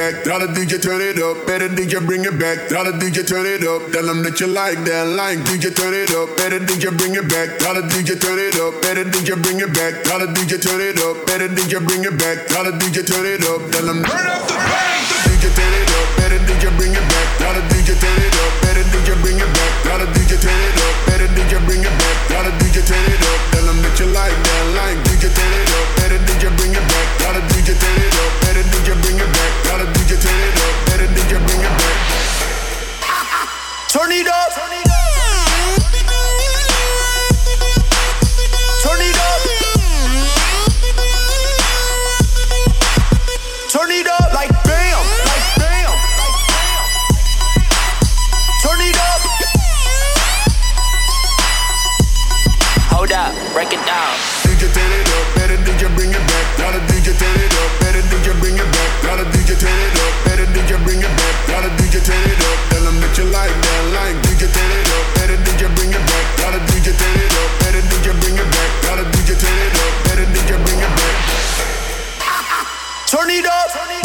back. Tell the DJ turn it up. Better DJ bring it back. Tell the DJ turn it up. Tell them that you like that like. DJ turn it up. Better DJ bring it back. Tell the DJ turn it up. Better DJ bring it back. Tell the DJ turn it up. Better DJ bring it back. Tell the DJ turn it up. Tell them turn up the bass. DJ turn it up. Better DJ bring it back. Tell the DJ turn it up. Better DJ bring it back. Tell the DJ turn it up. Better DJ bring it back. Tell the DJ turn it up. Tell them that you like that like. DJ turn it up. Better DJ bring it back. Tell the DJ turn it up. Turn it up. Turn it up. Turn it up like bam, like bam. Turn it up. Hold up, break it down. DJ turn it up, better DJ bring it back. Now the DJ turn it it up.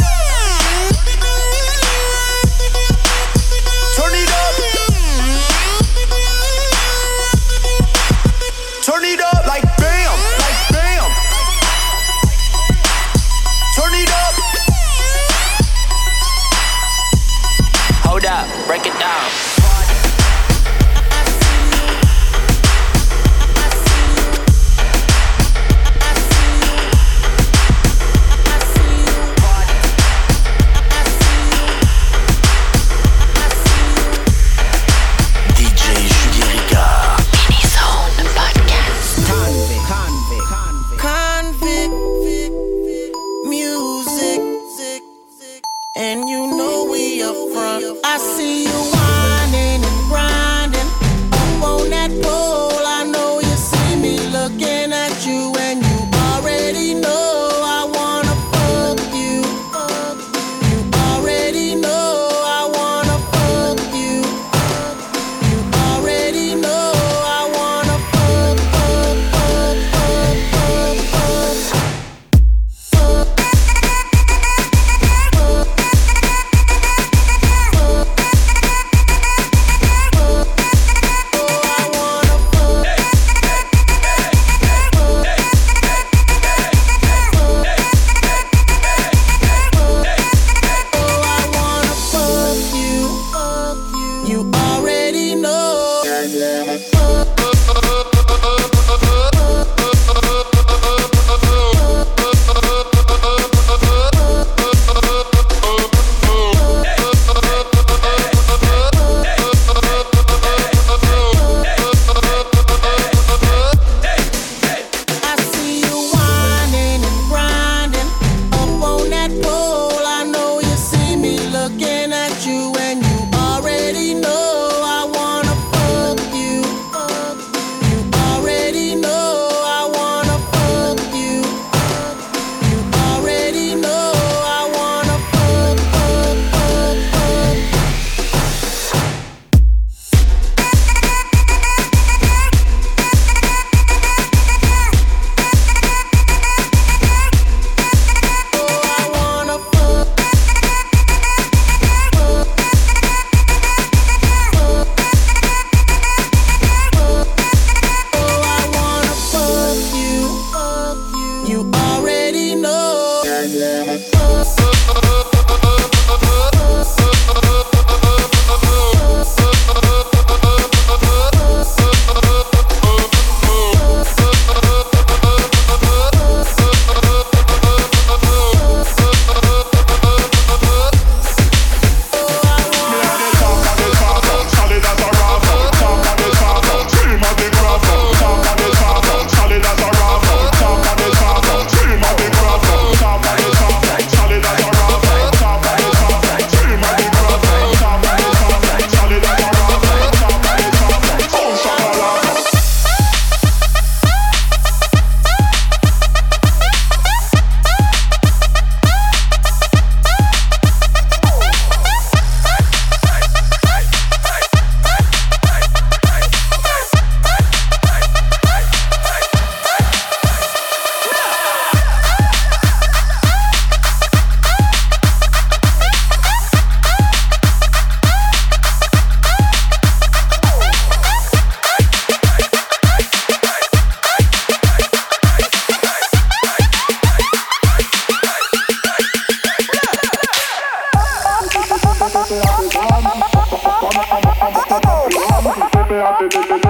Bye.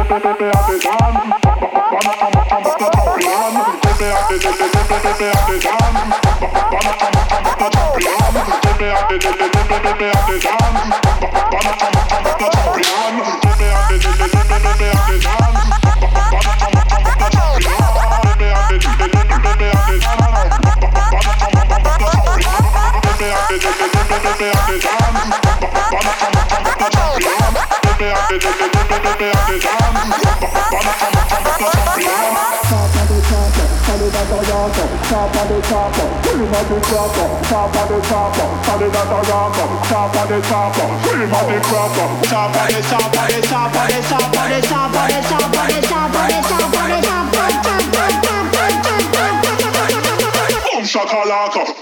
Shakalaka.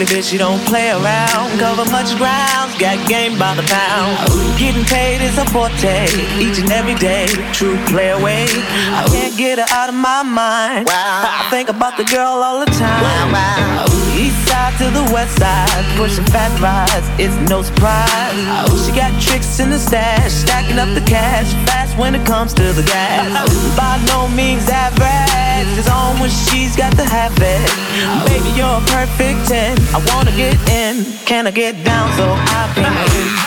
Strictly bitch, you don't play around. Cover much ground, got game by the pound. Getting paid is a forte, each and every day. True play away. I can't get her out of my mind. I think about the girl all the time. East side to the west side, pushing fat rides, it's no surprise. She got tricks in the stash, stacking up the cash fast when it comes to the gas. By no means average, it's on when she's got to have it. Baby, you're a perfect 10. I wanna get in, can I get down so I can?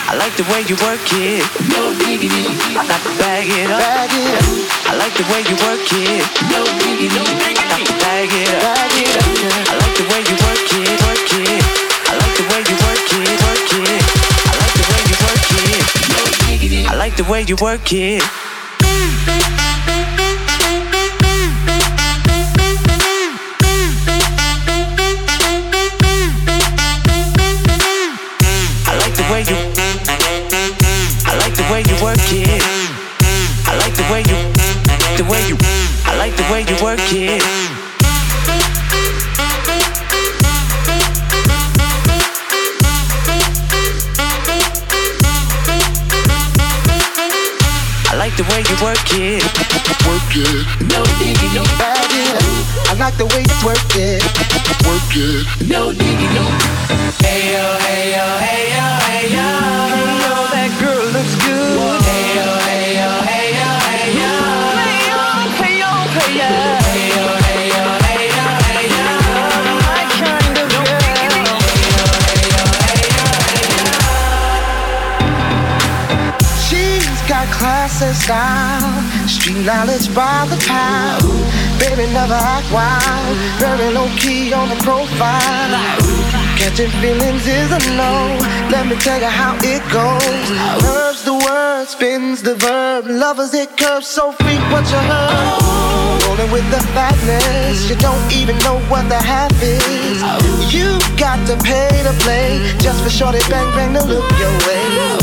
I like the way you work it. No diggity. I got to bag it up. Bag it up. I like the way you work it. No diggity. I got to bag it up. Bag it up. I like the way you work it, work it. I like the way you work it, work it. I like the way you work it. I like the way you work it. Work it. I like the way you. The way you. I like the way you work it. I like the way you work it. Work it, No diggy, no bag. I like the way you work it. work it. No diggy, no. Hey yo, hey yo, hey yo, hey yo. And style, street knowledge by the pound. Baby never act wild, very low key on the profile. Catching feelings is a no. Let me tell you how it goes. Curves the word, spins the verb. Lovers it curves so frequent you heard. Rolling with the fatness, you don't even know what the half is. You got to pay to play just for shorty bang bang to look your way.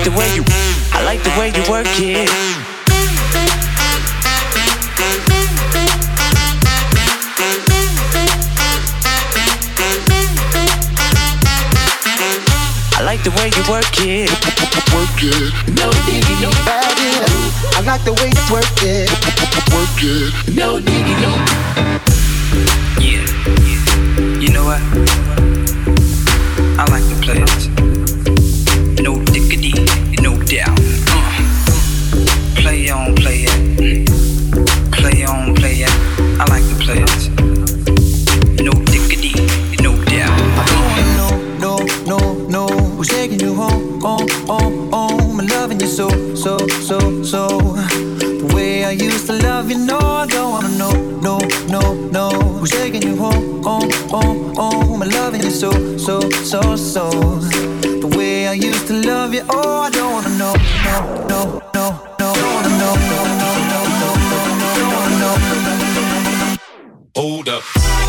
like the way you, I like the way you work it. I like the way you work it. Work it. No diggy, no body. I like the way you work it. Work it. No diggy, no. Yeah. You know what? I like the players. taking you home, home, home, home. My loving you so, so, so, so. The way I used to love you, oh, I don't wanna know, no, no, no, no, don't wanna know, no, no, no, no, no, no, no, no. Hold up.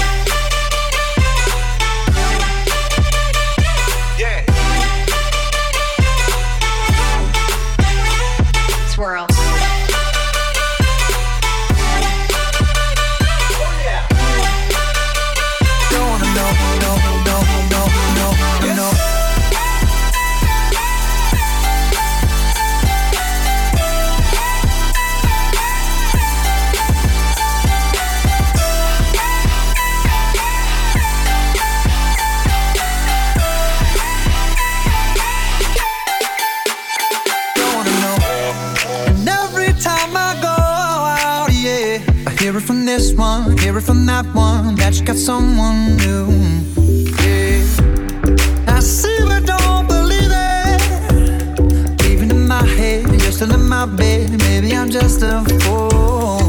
sorry from that one that you got someone new. Yeah. I see, but don't believe it. Even in my head, you're still in my bed. Maybe I'm just a fool.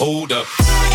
Hold up.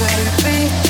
Baby.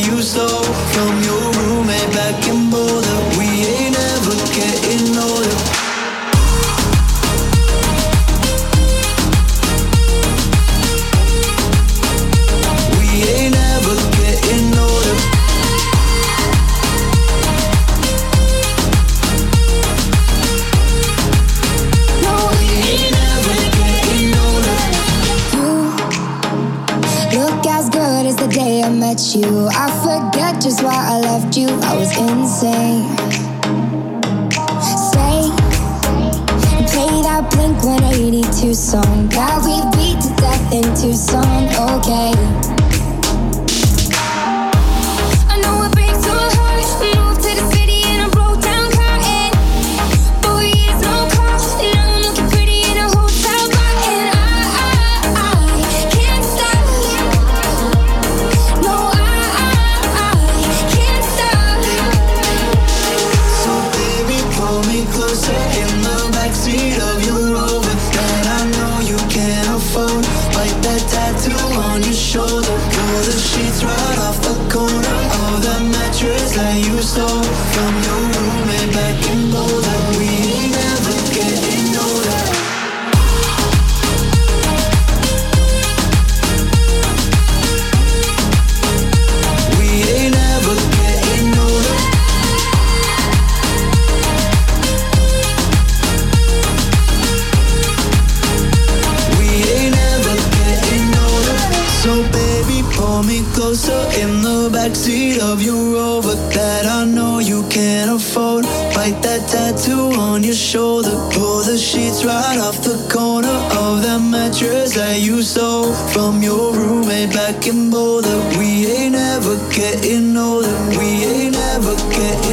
you so come your insane. Say, play that Blink 182 song. back and bold that we ain't ever getting older. We ain't ever getting.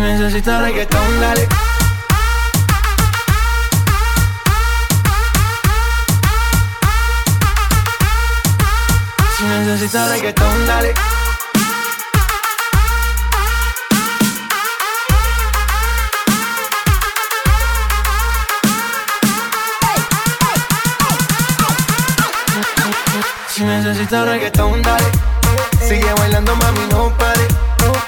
Necesitas reggaetón, dale. Si necesitas reggaetón, dale. Si necesitas reggaetón, dale. Sigue bailando, mami, no.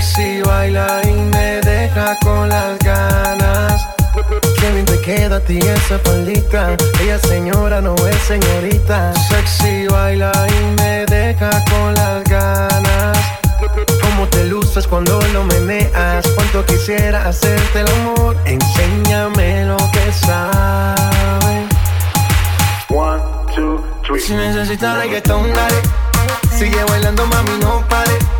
sexy bailarín me deja con las ganas. Qué bien te queda a ti esa faldita. Ella señora no es señorita. Sexy bailarín me deja con las ganas. Cómo te luces cuando lo meneas. Cuánto quisiera hacerte el amor. Enséñame lo que sabes. One, two, three. Si necesitas reggaetón, dale. Sigue bailando, mami, no pare.